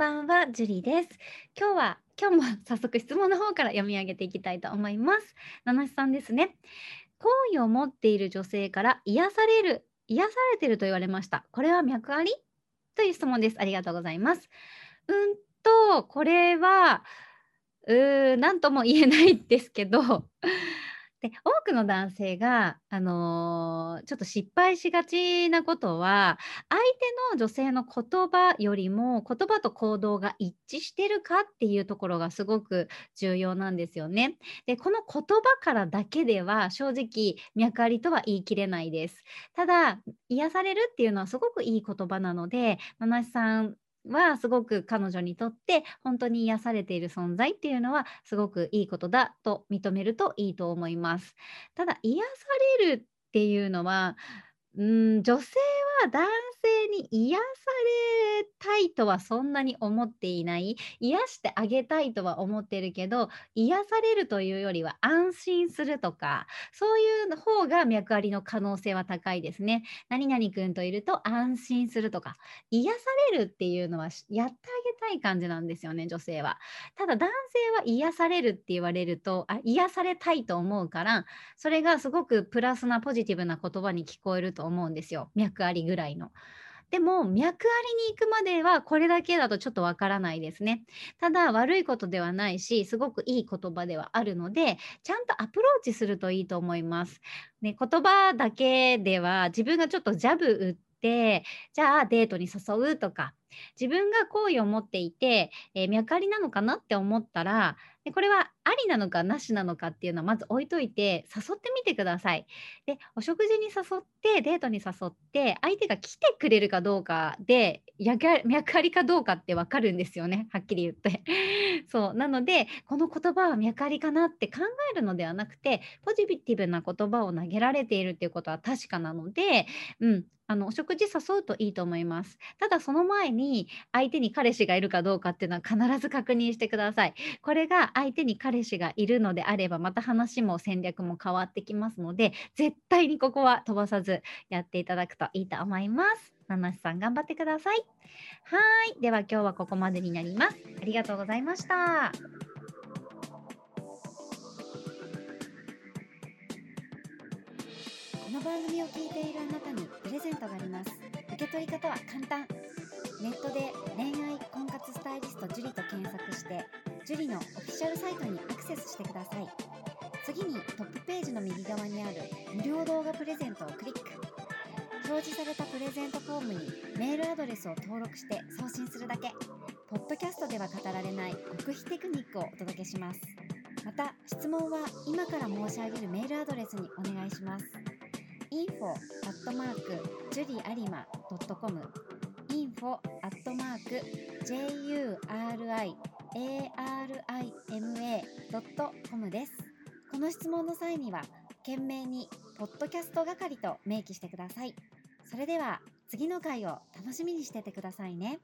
ばんは、ジュリーです。今日は、今日も早速質問の方から読み上げていきたいと思います。七瀬さんですね。好意を持っている女性から癒される、癒されてると言われました。これは脈あり？という質問です。ありがとうございます。うんと、これは、うーん、なんとも言えないですけど、で、多くの男性が、あの、ちょっと失敗しがちなことは、相手の女性の言葉よりも、言葉と行動が一致してるかっていうところがすごく重要なんですよね。で、この言葉からだけでは正直脈ありとは言い切れないです。ただ、癒されるっていうのはすごくいい言葉なので、七瀬さんはすごく彼女にとって本当に癒されている存在っていうのはすごくいいことだと認めるといいと思います。ただ癒されるっていうのは、うん、女性は男性に癒されたいとはそんなに思っていない。癒してあげたいとは思ってるけど、癒されるというよりは安心するとか、そういう方が脈ありの可能性は高いですね。何々くんといると安心するとか、癒されるっていうのはやってあげたい感じなんですよね、女性は。ただ男性は癒されるって言われると、あ、癒されたいと思うから、それがすごくプラスなポジティブな言葉に聞こえると思うんですよ。脈ありぐらいの。でも、脈ありに行くまではこれだけだとちょっとわからないですね。ただ、悪いことではないし、すごくいい言葉ではあるので、ちゃんとアプローチするといいと思います。ね、言葉だけでは自分がちょっとジャブ打って、じゃあデートに誘うとか、自分が好意を持っていて、え、脈ありなのかなって思ったら、で、これはありなのかなしなのかっていうのはまず置いといて、誘ってみてください。で、お食事に誘って、デートに誘って、相手が来てくれるかどうかで、脈ありかどうかってわかるんですよね、はっきり言って。そう、なので、この言葉は脈ありかなって考えるのではなくて、ポジティブな言葉を投げられているっていうことは確かなので、うん、あの、お食事誘うといいと思います。ただその前に、に相手に彼氏がいるかどうかっていうのは必ず確認してください。これが相手に彼氏がいるのであれば、また話も戦略も変わってきますので、絶対にここは飛ばさずやっていただくといいと思います。七瀬さん頑張ってください。はい。では今日はここまでになります。ありがとうございました。この番組を聞いているあなたにのオフィシャルサイトにアクセスしてください。次にトップページの右側にある無料動画プレゼントをクリック。表示されたプレゼントフォームにメールアドレスを登録して送信するだけ。ポッドキャストでは語られない極秘テクニックをお届けします。また質問は今から申し上げるメールアドレスにお願いします。info.juriarima.com info アット arima.com です。この質問の際には懸命にポッドキャスト係と明記してください。それでは次の回を楽しみにしててくださいね。